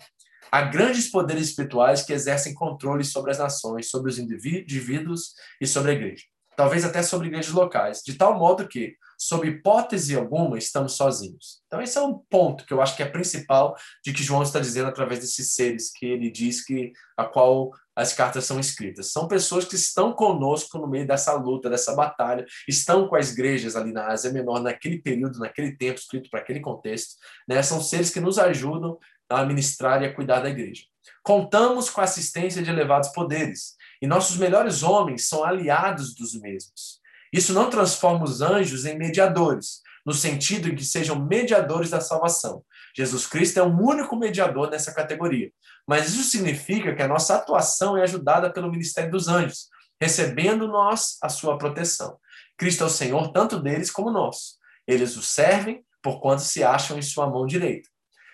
Há grandes poderes espirituais que exercem controle sobre as nações, sobre os indivíduos e sobre a igreja talvez até sobre igrejas locais, de tal modo que, sob hipótese alguma, estamos sozinhos. Então, esse é um ponto que eu acho que é principal de que João está dizendo através desses seres que ele diz que a qual as cartas são escritas. São pessoas que estão conosco no meio dessa luta, dessa batalha, estão com as igrejas ali na Ásia Menor, naquele período, naquele tempo, escrito para aquele contexto. Né? São seres que nos ajudam a ministrar e a cuidar da igreja. Contamos com a assistência de elevados poderes, e nossos melhores homens são aliados dos mesmos. Isso não transforma os anjos em mediadores, no sentido em que sejam mediadores da salvação. Jesus Cristo é o único mediador nessa categoria. Mas isso significa que a nossa atuação é ajudada pelo ministério dos anjos, recebendo nós a sua proteção. Cristo é o Senhor tanto deles como nós. Eles o servem porquanto se acham em sua mão direita.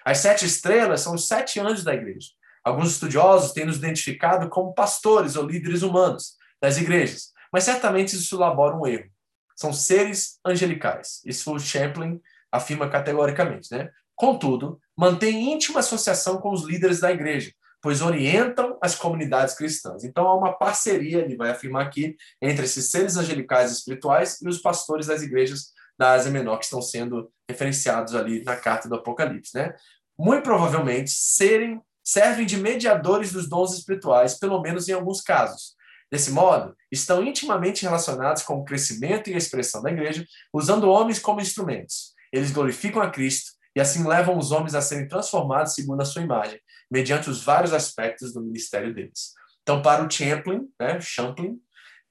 As sete estrelas são os sete anjos da igreja. Alguns estudiosos têm nos identificado como pastores ou líderes humanos das igrejas, mas certamente isso elabora um erro. São seres angelicais. Isso o Champlin afirma categoricamente. Né? Contudo, mantém íntima associação com os líderes da igreja, pois orientam as comunidades cristãs. Então há uma parceria, ele vai afirmar aqui, entre esses seres angelicais espirituais e os pastores das igrejas da Ásia Menor que estão sendo referenciados ali na carta do Apocalipse, né? Muito provavelmente serem servem de mediadores dos dons espirituais, pelo menos em alguns casos. Desse modo, estão intimamente relacionados com o crescimento e a expressão da igreja, usando homens como instrumentos. Eles glorificam a Cristo e assim levam os homens a serem transformados segundo a sua imagem, mediante os vários aspectos do ministério deles. Então, para o Champlin, né, Champlin,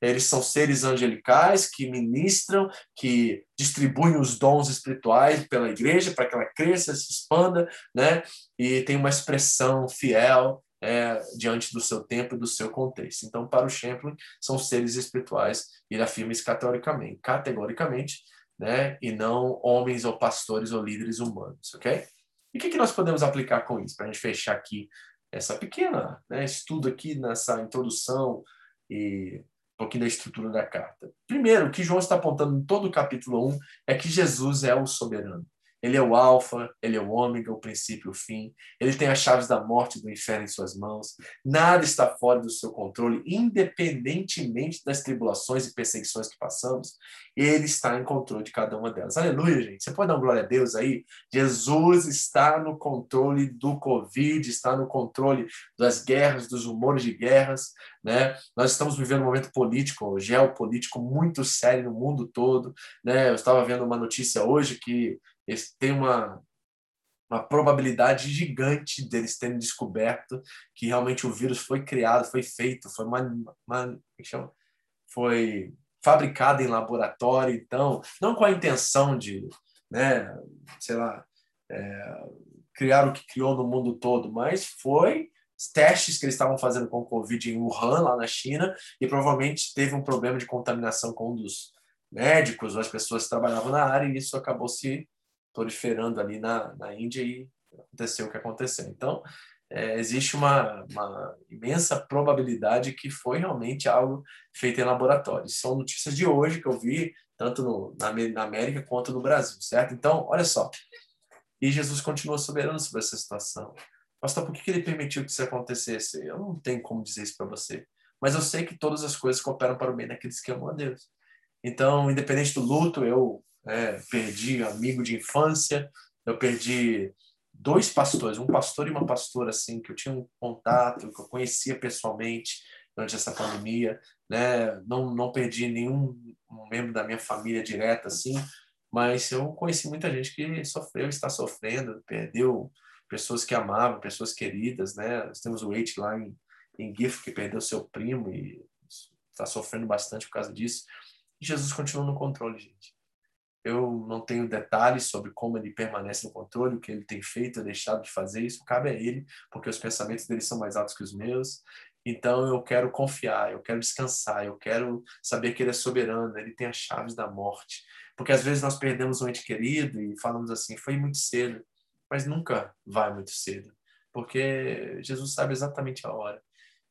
eles são seres angelicais que ministram, que distribuem os dons espirituais pela igreja para que ela cresça, se expanda, né? E tem uma expressão fiel é, diante do seu tempo e do seu contexto. Então, para o Champlin, são seres espirituais. Ele afirma isso categoricamente, categoricamente, né? E não homens ou pastores ou líderes humanos, ok? E o que, que nós podemos aplicar com isso para a gente fechar aqui essa pequena né, estudo aqui nessa introdução e pouquinho da estrutura da carta. Primeiro, o que João está apontando em todo o capítulo 1 é que Jesus é o soberano. Ele é o alfa, ele é o ômega, o princípio e o fim. Ele tem as chaves da morte e do inferno em suas mãos. Nada está fora do seu controle, independentemente das tribulações e perseguições que passamos. Ele está em controle de cada uma delas. Aleluia, gente. Você pode dar glória a Deus aí? Jesus está no controle do Covid, está no controle das guerras, dos rumores de guerras. Né? Nós estamos vivendo um momento político, geopolítico muito sério no mundo todo. Né? Eu estava vendo uma notícia hoje que tem uma, uma probabilidade gigante deles terem descoberto que realmente o vírus foi criado, foi feito, foi uma, uma é foi fabricado em laboratório, então não com a intenção de, né, sei lá, é, criar o que criou no mundo todo, mas foi testes que eles estavam fazendo com o Covid em Wuhan, lá na China, e provavelmente teve um problema de contaminação com um dos médicos ou as pessoas que trabalhavam na área, e isso acabou se proliferando ali na, na Índia e aconteceu o que aconteceu. Então, é, existe uma, uma, imensa probabilidade que foi realmente algo feito em laboratório. São notícias de hoje que eu vi, tanto no, na, na América quanto no Brasil, certo? Então, olha só. E Jesus continua soberano sobre essa situação. Pastor, por que ele permitiu que isso acontecesse? Eu não tenho como dizer isso para você. Mas eu sei que todas as coisas cooperam para o bem daqueles que amam a Deus. Então, independente do luto, eu é, perdi amigo de infância, eu perdi dois pastores, um pastor e uma pastora assim que eu tinha um contato, que eu conhecia pessoalmente durante essa pandemia, né? Não não perdi nenhum membro da minha família direta assim, mas eu conheci muita gente que sofreu, está sofrendo, perdeu pessoas que amavam, pessoas queridas, né? Nós temos o Wade lá em, em GIF que perdeu seu primo e está sofrendo bastante por causa disso. E Jesus continua no controle, gente. Eu não tenho detalhes sobre como ele permanece no controle, o que ele tem feito deixado de fazer. Isso cabe a ele, porque os pensamentos dele são mais altos que os meus. Então eu quero confiar, eu quero descansar, eu quero saber que ele é soberano, ele tem as chaves da morte. Porque às vezes nós perdemos um ente querido e falamos assim, foi muito cedo, mas nunca vai muito cedo, porque Jesus sabe exatamente a hora.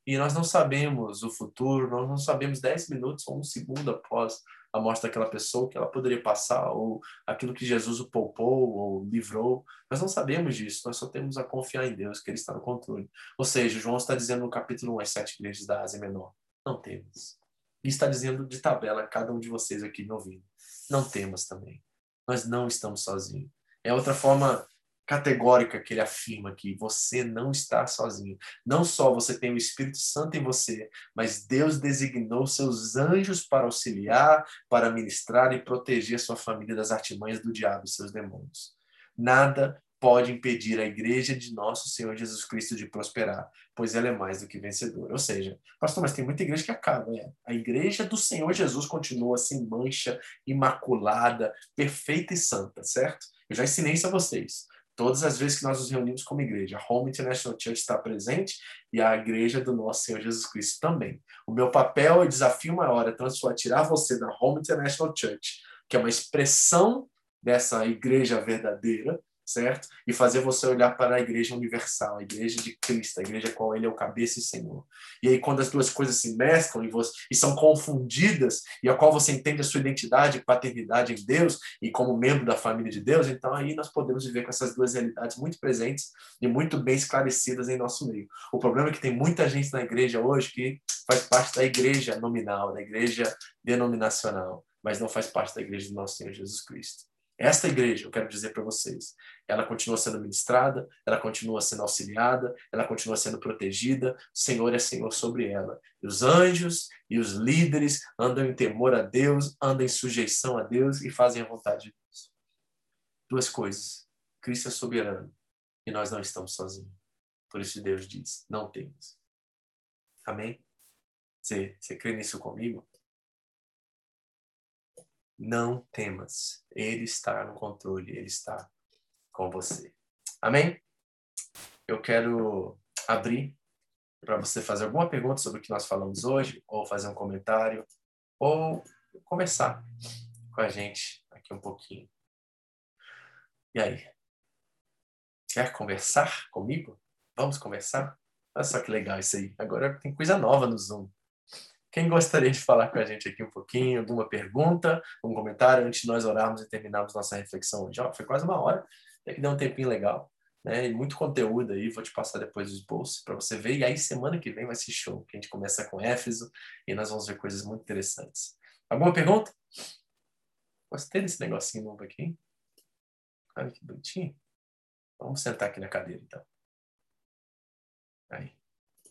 E nós não sabemos o futuro, nós não sabemos 10 minutos ou um segundo após a morte daquela pessoa que ela poderia passar, ou aquilo que Jesus o poupou ou livrou. Nós não sabemos disso, nós só temos a confiar em Deus, que Ele está no controle. Ou seja, João está dizendo no capítulo 1 às sete igrejas da Ásia Menor: não temos. E está dizendo de tabela cada um de vocês aqui me ouvindo: não temos também. Nós não estamos sozinhos. É outra forma categórica que ele afirma que você não está sozinho. Não só você tem o Espírito Santo em você, mas Deus designou seus anjos para auxiliar, para ministrar e proteger sua família das artimanhas do diabo e seus demônios. Nada pode impedir a igreja de nosso Senhor Jesus Cristo de prosperar, pois ela é mais do que vencedora. Ou seja, pastor, mas tem muita igreja que acaba. Né? A igreja do Senhor Jesus continua sem mancha, imaculada, perfeita e santa, certo? Eu já ensinei isso a vocês todas as vezes que nós nos reunimos como igreja. A Home International Church está presente e a igreja do nosso Senhor Jesus Cristo também. O meu papel e desafio maior é transformar, tirar você da Home International Church, que é uma expressão dessa igreja verdadeira, certo? E fazer você olhar para a igreja universal, a igreja de Cristo, a igreja qual ele é o cabeça e Senhor. E aí quando as duas coisas se mesclam e, você, e são confundidas, e a qual você entende a sua identidade paternidade em Deus e como membro da família de Deus, então aí nós podemos viver com essas duas realidades muito presentes e muito bem esclarecidas em nosso meio. O problema é que tem muita gente na igreja hoje que faz parte da igreja nominal, da igreja denominacional, mas não faz parte da igreja do nosso Senhor Jesus Cristo. Esta igreja, eu quero dizer para vocês, ela continua sendo ministrada, ela continua sendo auxiliada, ela continua sendo protegida, o Senhor é Senhor sobre ela. E os anjos e os líderes andam em temor a Deus, andam em sujeição a Deus e fazem a vontade de Deus. Duas coisas. Cristo é soberano e nós não estamos sozinhos. Por isso Deus diz: não temas. Amém? Você, você crê nisso comigo? Não temas. Ele está no controle, ele está com você. Amém? Eu quero abrir para você fazer alguma pergunta sobre o que nós falamos hoje, ou fazer um comentário, ou conversar com a gente aqui um pouquinho. E aí? Quer conversar comigo? Vamos conversar? Olha só que legal isso aí. Agora tem coisa nova no Zoom. Quem gostaria de falar com a gente aqui um pouquinho? Alguma pergunta, um comentário antes de nós orarmos e terminarmos nossa reflexão hoje? Ó, foi quase uma hora, até que deu um tempinho legal. Né? E muito conteúdo aí, vou te passar depois os bolsos para você ver. E aí, semana que vem vai ser show, que a gente começa com Éfeso e nós vamos ver coisas muito interessantes. Alguma pergunta? Gostei desse negocinho novo aqui. Olha que bonitinho. Vamos sentar aqui na cadeira, então. Aí,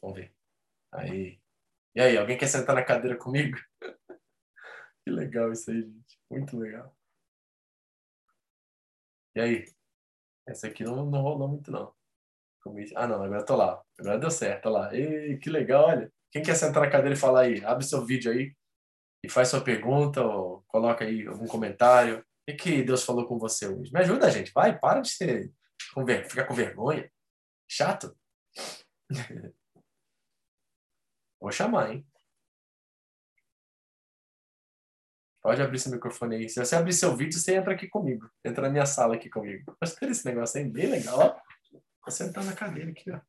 vamos ver. Aí. E aí, alguém quer sentar na cadeira comigo? que legal isso aí, gente. Muito legal. E aí? Essa aqui não, não rolou muito, não. Ah, não, agora eu tô lá. Agora deu certo, olha lá. Ei, que legal, olha. Quem quer sentar na cadeira e falar aí? Abre seu vídeo aí e faz sua pergunta ou coloca aí algum comentário. O que, Deus falou com você hoje? Me ajuda, gente. Vai, para de ser, ficar com vergonha. Chato. Vou chamar, hein? Pode abrir seu microfone aí. Se você abrir seu vídeo, você entra aqui comigo. Entra na minha sala aqui comigo. Gostei desse negócio aí, bem legal, ó. Vou sentar na cadeira aqui, ó.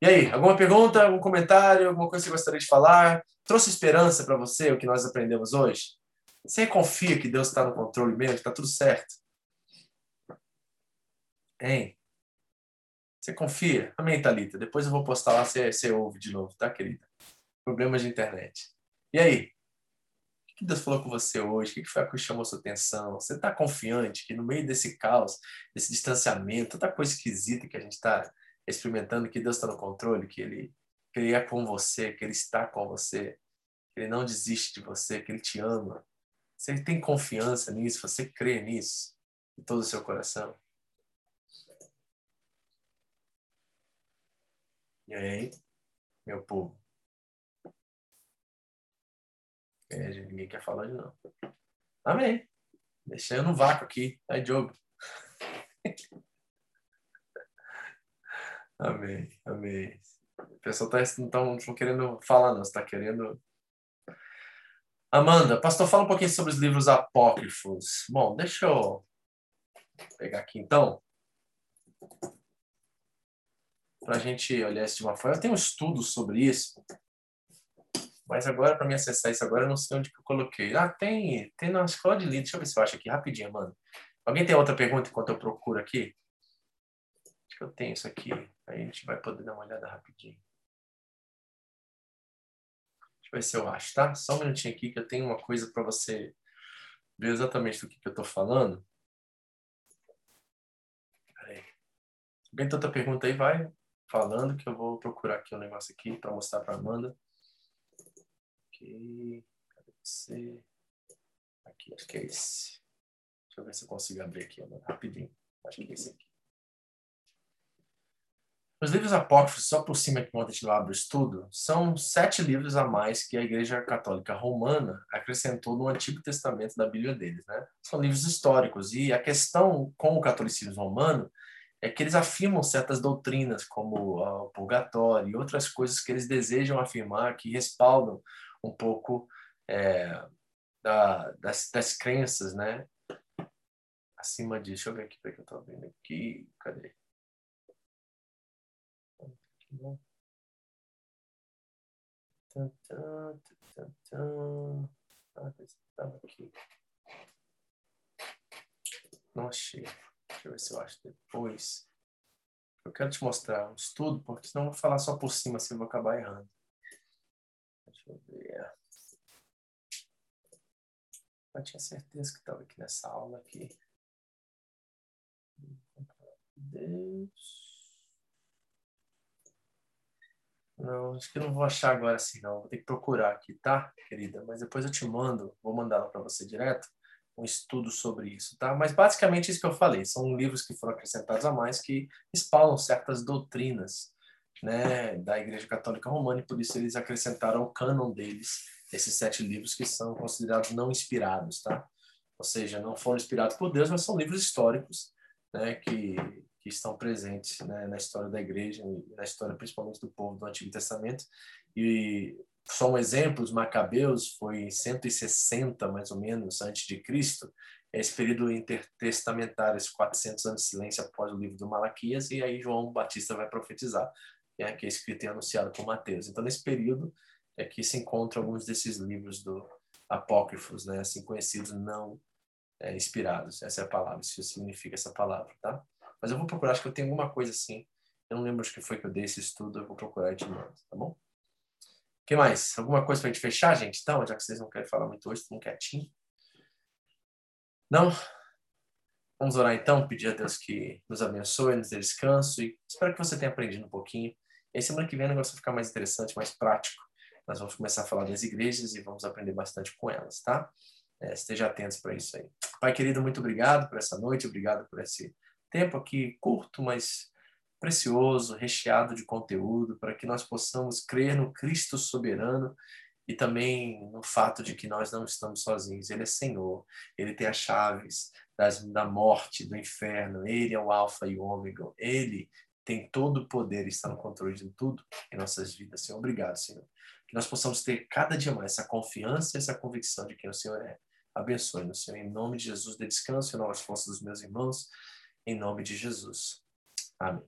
E aí, alguma pergunta, algum comentário, alguma coisa que você gostaria de falar? Trouxe esperança para você o que nós aprendemos hoje? Você confia que Deus está no controle mesmo, que está tudo certo? Hein? Você confia? Amém, Thalita? Depois eu vou postar lá, você, você ouve de novo, tá, querida? Problemas de internet. E aí? Que Deus falou com você hoje? O que foi que chamou sua atenção? Você está confiante que no meio desse caos, desse distanciamento, tanta coisa esquisita que a gente está experimentando, que Deus está no controle, que ele, que ele é com você, que Ele está com você, que Ele não desiste de você, que Ele te ama. Você tem confiança nisso, você crê nisso, de todo o seu coração. E aí, meu povo? É, ninguém quer falar de não. Amém. Deixa eu no vácuo aqui. Aí, Diogo. amém, amém. O pessoal tá, não estão querendo falar, não. Você está querendo. Amanda, pastor, fala um pouquinho sobre os livros apócrifos. Bom, deixa eu pegar aqui então. Para a gente olhar isso de uma forma. Eu tenho um estudo sobre isso mas agora, para me acessar isso agora, eu não sei onde que eu coloquei. Ah, tem, tem na escola de líder. Deixa eu ver se eu acho aqui rapidinho, mano. Alguém tem outra pergunta enquanto eu procuro aqui? Acho que eu tenho isso aqui. Aí a gente vai poder dar uma olhada rapidinho. Deixa eu ver se eu acho, tá? Só um minutinho aqui que eu tenho uma coisa para você ver exatamente do que, que eu estou falando. Peraí. Alguém tem outra pergunta aí? Vai falando que eu vou procurar aqui um negócio aqui para mostrar para Amanda. Cadê você? Aqui, acho que é esse. Deixa eu ver se eu consigo abrir aqui rapidinho. Acho que é esse aqui. Os livros apócrifos, só por cima que ontem a gente abre o estudo, são sete livros a mais que a Igreja Católica Romana acrescentou no Antigo Testamento da Bíblia deles. Né? São livros históricos e a questão com o catolicismo romano é que eles afirmam certas doutrinas, como o purgatório e outras coisas que eles desejam afirmar, que respaldam um pouco é, da, das, das crenças, né? Acima disso, deixa eu ver aqui para que eu estou vendo aqui. Cadê? Não achei. Deixa eu ver se eu acho depois. Eu quero te mostrar um estudo, porque senão eu vou falar só por cima, assim eu vou acabar errando. Deixa eu ver. Eu tinha certeza que estava aqui nessa aula aqui. Deus. Não, acho que não vou achar agora assim, não. Vou ter que procurar aqui, tá, querida? Mas depois eu te mando, vou mandar para você direto. um estudo sobre isso, tá? Mas basicamente isso que eu falei, são livros que foram acrescentados a mais que espalham certas doutrinas, né, da Igreja Católica Romana e por isso eles acrescentaram o cânon deles, esses sete livros que são considerados não inspirados, tá? Ou seja, não foram inspirados por Deus, mas são livros históricos, né, que, que estão presentes né, na história da Igreja e na história principalmente do povo do Antigo Testamento e só um exemplo, os Macabeus foi em 160 mais ou menos antes de Cristo, esse período intertestamentário, esses 400 anos de silêncio após o livro do Malaquias, e aí João Batista vai profetizar, né, que é escrito e anunciado por Mateus. Então, nesse período é que se encontram alguns desses livros do apócrifos, né, assim conhecidos, não é, inspirados. Essa é a palavra, isso significa essa palavra, tá? Mas eu vou procurar, acho que eu tenho alguma coisa assim. Eu não lembro de que foi que eu dei esse estudo, eu vou procurar de novo, tá bom? que mais? Alguma coisa para a gente fechar, gente? Então, já que vocês não querem falar muito hoje, estão quietinho. Não? Vamos orar então, pedir a Deus que nos abençoe, nos dê descanso e espero que você tenha aprendido um pouquinho. E aí, semana que vem o negócio vai ficar mais interessante, mais prático. Nós vamos começar a falar das igrejas e vamos aprender bastante com elas, tá? É, esteja atentos para isso aí. Pai querido, muito obrigado por essa noite, obrigado por esse tempo aqui curto, mas precioso, recheado de conteúdo, para que nós possamos crer no Cristo soberano e também no fato de que nós não estamos sozinhos. Ele é Senhor, ele tem as chaves das, da morte, do inferno, ele é o Alfa e o Ômega, ele tem todo o poder e está no controle de tudo em nossas vidas. Senhor, obrigado, Senhor. Que nós possamos ter cada dia mais essa confiança e essa convicção de quem o Senhor é. Abençoe-nos, Senhor. Em nome de Jesus, dê descanso e novas forças dos meus irmãos. Em nome de Jesus. Amém.